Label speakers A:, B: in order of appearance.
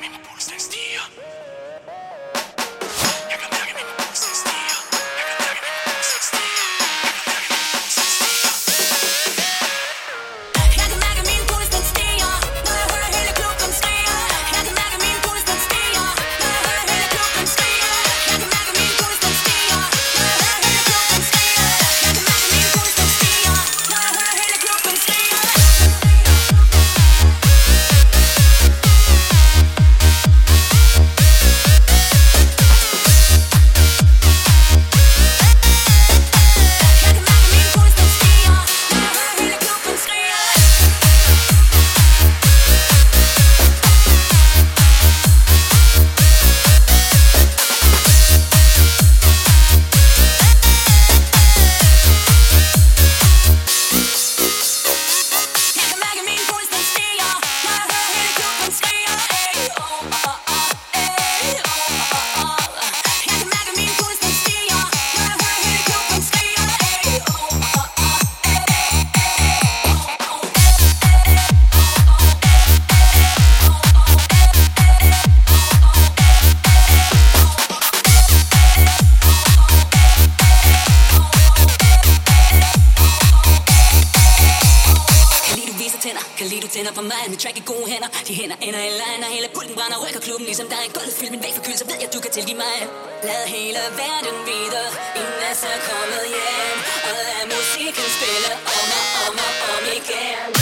A: Meu mi pulsa, tío. tænder. Kan lide du tænder på mig, mit track i gode hænder. De hænder ender i line, hele pulten brænder. Rykker klubben ligesom dig, gulvet fyldt min væg for så ved jeg, du kan tilgive mig. Lad hele verden vide, inden er så kommet hjem. Og lad musikken spille om og om og om igen.